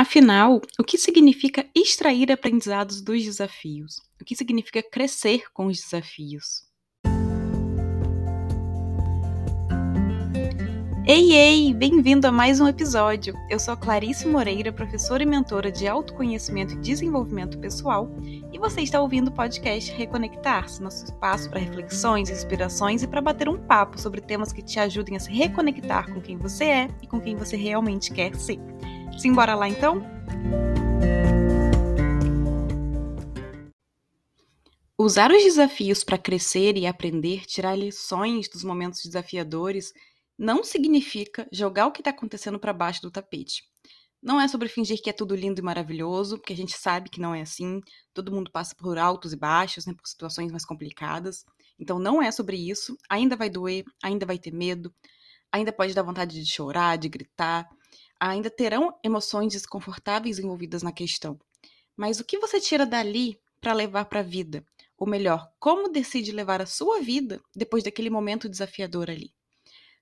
Afinal, o que significa extrair aprendizados dos desafios? O que significa crescer com os desafios? Ei, ei! Bem-vindo a mais um episódio. Eu sou Clarice Moreira, professora e mentora de autoconhecimento e desenvolvimento pessoal, e você está ouvindo o podcast Reconectar-se, nosso espaço para reflexões, inspirações e para bater um papo sobre temas que te ajudem a se reconectar com quem você é e com quem você realmente quer ser. Simbora lá então? Usar os desafios para crescer e aprender, tirar lições dos momentos desafiadores não significa jogar o que está acontecendo para baixo do tapete. Não é sobre fingir que é tudo lindo e maravilhoso, porque a gente sabe que não é assim. Todo mundo passa por altos e baixos, né, por situações mais complicadas. Então não é sobre isso. Ainda vai doer, ainda vai ter medo, ainda pode dar vontade de chorar, de gritar, ainda terão emoções desconfortáveis envolvidas na questão. Mas o que você tira dali para levar para a vida? Ou melhor, como decide levar a sua vida depois daquele momento desafiador ali?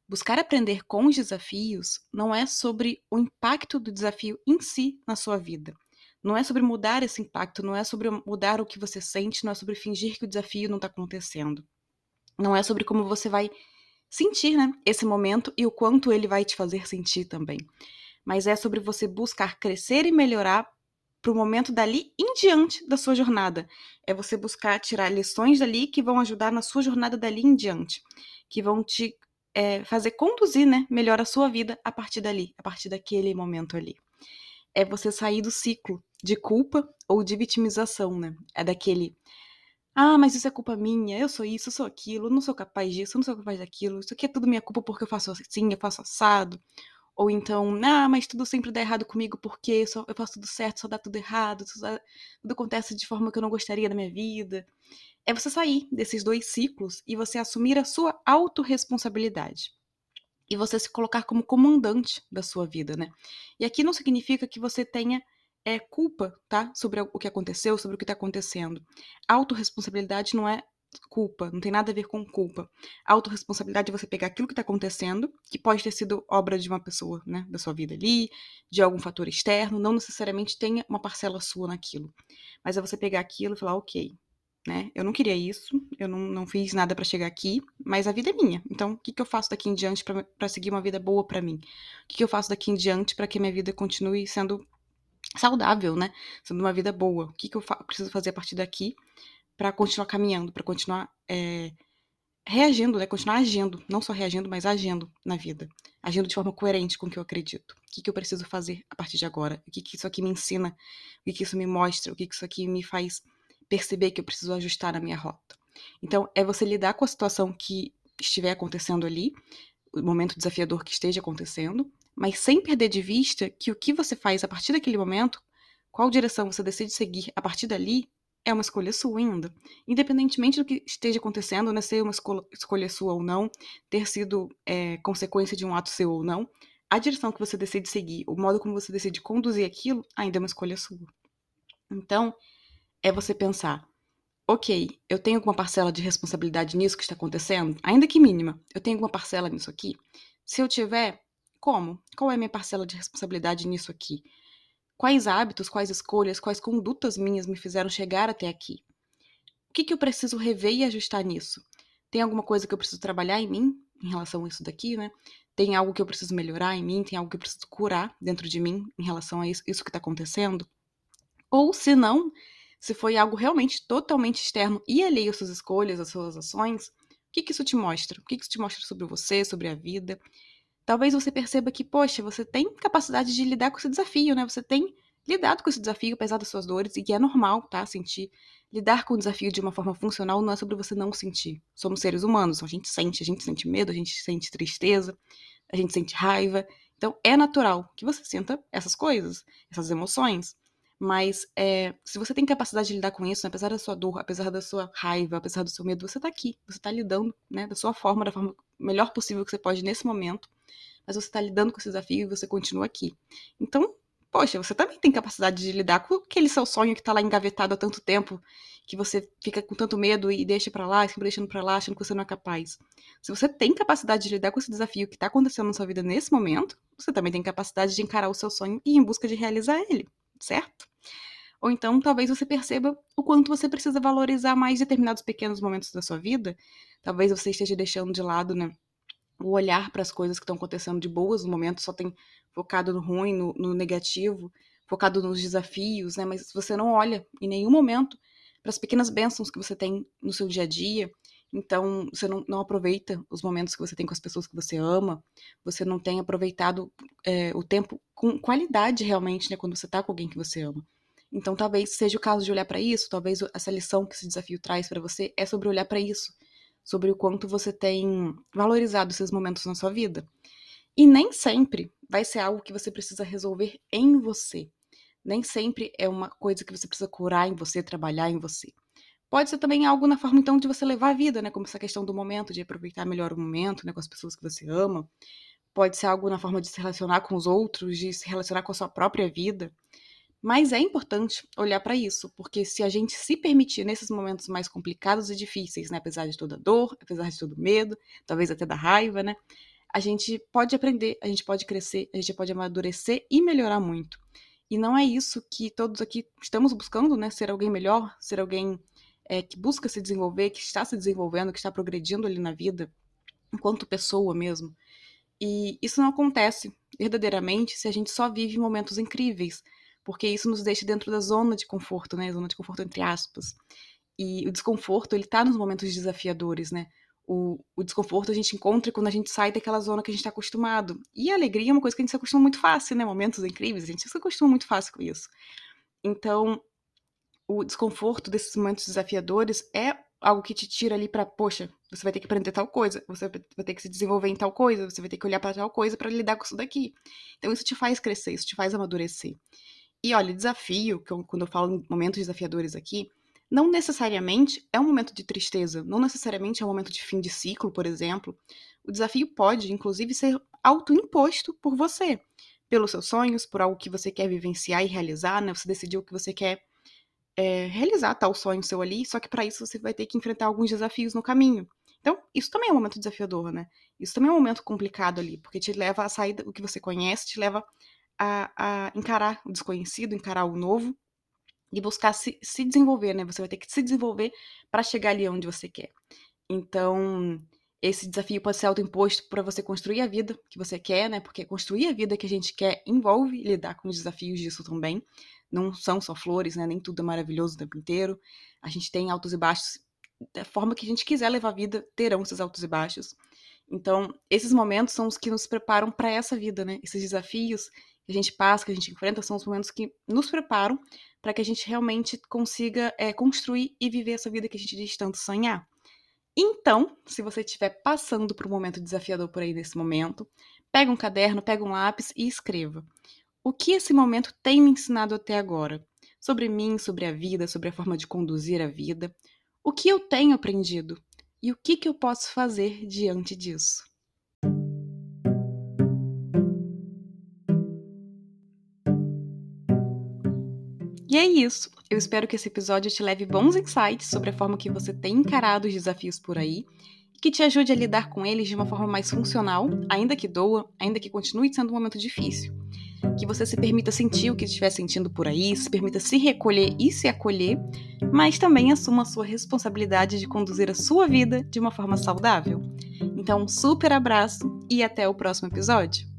Buscar aprender com os desafios não é sobre o impacto do desafio em si na sua vida. Não é sobre mudar esse impacto, não é sobre mudar o que você sente, não é sobre fingir que o desafio não está acontecendo. Não é sobre como você vai sentir né, esse momento e o quanto ele vai te fazer sentir também. Mas é sobre você buscar crescer e melhorar para o momento dali em diante da sua jornada. É você buscar tirar lições dali que vão ajudar na sua jornada dali em diante, que vão te é, fazer conduzir né, melhor a sua vida a partir dali, a partir daquele momento ali. É você sair do ciclo de culpa ou de vitimização, né? É daquele. Ah, mas isso é culpa minha, eu sou isso, eu sou aquilo, eu não sou capaz disso, eu não sou capaz daquilo, isso aqui é tudo minha culpa porque eu faço assim, eu faço assado. Ou então, ah, mas tudo sempre dá errado comigo porque eu, só, eu faço tudo certo, só dá tudo errado, tudo, tudo acontece de forma que eu não gostaria na minha vida é você sair desses dois ciclos e você assumir a sua autorresponsabilidade. E você se colocar como comandante da sua vida, né? E aqui não significa que você tenha é, culpa, tá? Sobre o que aconteceu, sobre o que está acontecendo. Autorresponsabilidade não é culpa, não tem nada a ver com culpa. Autorresponsabilidade é você pegar aquilo que está acontecendo, que pode ter sido obra de uma pessoa, né, da sua vida ali, de algum fator externo, não necessariamente tenha uma parcela sua naquilo. Mas é você pegar aquilo e falar, ok, né? Eu não queria isso, eu não, não fiz nada para chegar aqui, mas a vida é minha. Então, o que, que eu faço daqui em diante para seguir uma vida boa para mim? O que, que eu faço daqui em diante para que minha vida continue sendo saudável, né? Sendo uma vida boa. O que, que eu fa preciso fazer a partir daqui para continuar caminhando, para continuar é, reagindo, né? Continuar agindo, não só reagindo, mas agindo na vida, agindo de forma coerente com o que eu acredito. O que, que eu preciso fazer a partir de agora? O que, que isso aqui me ensina? O que, que isso me mostra? O que, que isso aqui me faz perceber que eu preciso ajustar na minha rota. Então, é você lidar com a situação que estiver acontecendo ali, o momento desafiador que esteja acontecendo, mas sem perder de vista que o que você faz a partir daquele momento, qual direção você decide seguir a partir dali, é uma escolha sua ainda. Independentemente do que esteja acontecendo, né, ser uma escolha sua ou não, ter sido é, consequência de um ato seu ou não, a direção que você decide seguir, o modo como você decide conduzir aquilo, ainda é uma escolha sua. Então, é você pensar: ok, eu tenho alguma parcela de responsabilidade nisso que está acontecendo, ainda que mínima, eu tenho alguma parcela nisso aqui? Se eu tiver, como? Qual é a minha parcela de responsabilidade nisso aqui? Quais hábitos, quais escolhas, quais condutas minhas me fizeram chegar até aqui? O que, que eu preciso rever e ajustar nisso? Tem alguma coisa que eu preciso trabalhar em mim em relação a isso daqui, né? Tem algo que eu preciso melhorar em mim? Tem algo que eu preciso curar dentro de mim em relação a isso, isso que está acontecendo? Ou, se não, se foi algo realmente totalmente externo e alheio às suas escolhas, às suas ações, o que, que isso te mostra? O que, que isso te mostra sobre você, sobre a vida? Talvez você perceba que, poxa, você tem capacidade de lidar com esse desafio, né? Você tem lidado com esse desafio, apesar das suas dores, e que é normal, tá? Sentir. Lidar com o desafio de uma forma funcional não é sobre você não sentir. Somos seres humanos, a gente sente, a gente sente medo, a gente sente tristeza, a gente sente raiva. Então é natural que você sinta essas coisas, essas emoções. Mas é, se você tem capacidade de lidar com isso, né, apesar da sua dor, apesar da sua raiva, apesar do seu medo, você tá aqui. Você tá lidando, né, da sua forma, da forma melhor possível que você pode nesse momento. Mas você tá lidando com esse desafio e você continua aqui. Então, poxa, você também tem capacidade de lidar com aquele seu sonho que tá lá engavetado há tanto tempo, que você fica com tanto medo e deixa para lá, sempre deixando para lá, achando que você não é capaz. Se você tem capacidade de lidar com esse desafio que tá acontecendo na sua vida nesse momento, você também tem capacidade de encarar o seu sonho e ir em busca de realizar ele, certo? Ou então, talvez você perceba o quanto você precisa valorizar mais determinados pequenos momentos da sua vida. Talvez você esteja deixando de lado, né, o olhar para as coisas que estão acontecendo de boas no momento, só tem focado no ruim, no, no negativo, focado nos desafios, né? Mas você não olha em nenhum momento para as pequenas bênçãos que você tem no seu dia a dia. Então, você não, não, aproveita os momentos que você tem com as pessoas que você ama, você não tem aproveitado é, o tempo com qualidade realmente, né? Quando você está com alguém que você ama. Então, talvez seja o caso de olhar para isso, talvez essa lição que esse desafio traz para você é sobre olhar para isso sobre o quanto você tem valorizado esses momentos na sua vida. E nem sempre vai ser algo que você precisa resolver em você. Nem sempre é uma coisa que você precisa curar em você, trabalhar em você. Pode ser também algo na forma, então, de você levar a vida, né? Como essa questão do momento, de aproveitar melhor o momento, né? Com as pessoas que você ama. Pode ser algo na forma de se relacionar com os outros, de se relacionar com a sua própria vida. Mas é importante olhar para isso, porque se a gente se permitir nesses momentos mais complicados e difíceis, né, apesar de toda dor, apesar de todo medo, talvez até da raiva, né, a gente pode aprender, a gente pode crescer, a gente pode amadurecer e melhorar muito. E não é isso que todos aqui estamos buscando, né, ser alguém melhor, ser alguém é, que busca se desenvolver, que está se desenvolvendo, que está progredindo ali na vida, enquanto pessoa mesmo. E isso não acontece verdadeiramente se a gente só vive momentos incríveis, porque isso nos deixa dentro da zona de conforto, né? Zona de conforto entre aspas. E o desconforto, ele tá nos momentos desafiadores, né? O, o desconforto a gente encontra quando a gente sai daquela zona que a gente está acostumado. E a alegria é uma coisa que a gente se acostuma muito fácil, né? Momentos incríveis, a gente se acostuma muito fácil com isso. Então, o desconforto desses momentos desafiadores é algo que te tira ali para, poxa, você vai ter que aprender tal coisa, você vai ter que se desenvolver em tal coisa, você vai ter que olhar para tal coisa para lidar com isso daqui. Então isso te faz crescer, isso te faz amadurecer. E olha, desafio, que eu, quando eu falo momentos desafiadores aqui, não necessariamente é um momento de tristeza, não necessariamente é um momento de fim de ciclo, por exemplo. O desafio pode, inclusive, ser autoimposto por você, pelos seus sonhos, por algo que você quer vivenciar e realizar, né? Você decidiu que você quer é, realizar tal sonho seu ali, só que para isso você vai ter que enfrentar alguns desafios no caminho. Então, isso também é um momento desafiador, né? Isso também é um momento complicado ali, porque te leva a sair do que você conhece, te leva a, a encarar o desconhecido, encarar o novo e buscar se, se desenvolver, né? Você vai ter que se desenvolver para chegar ali onde você quer. Então, esse desafio pode ser autoimposto para você construir a vida que você quer, né? Porque construir a vida que a gente quer envolve lidar com os desafios disso também. Não são só flores, né? Nem tudo é maravilhoso o tempo inteiro. A gente tem altos e baixos. Da forma que a gente quiser levar a vida, terão esses altos e baixos. Então, esses momentos são os que nos preparam para essa vida, né? Esses desafios que a gente passa, que a gente enfrenta, são os momentos que nos preparam para que a gente realmente consiga é, construir e viver essa vida que a gente diz tanto sonhar. Então, se você estiver passando por um momento desafiador por aí nesse momento, pega um caderno, pega um lápis e escreva. O que esse momento tem me ensinado até agora? Sobre mim, sobre a vida, sobre a forma de conduzir a vida. O que eu tenho aprendido? E o que, que eu posso fazer diante disso? E é isso. Eu espero que esse episódio te leve bons insights sobre a forma que você tem encarado os desafios por aí e que te ajude a lidar com eles de uma forma mais funcional, ainda que doa, ainda que continue sendo um momento difícil. Que você se permita sentir o que estiver sentindo por aí, se permita se recolher e se acolher, mas também assuma a sua responsabilidade de conduzir a sua vida de uma forma saudável. Então, um super abraço e até o próximo episódio!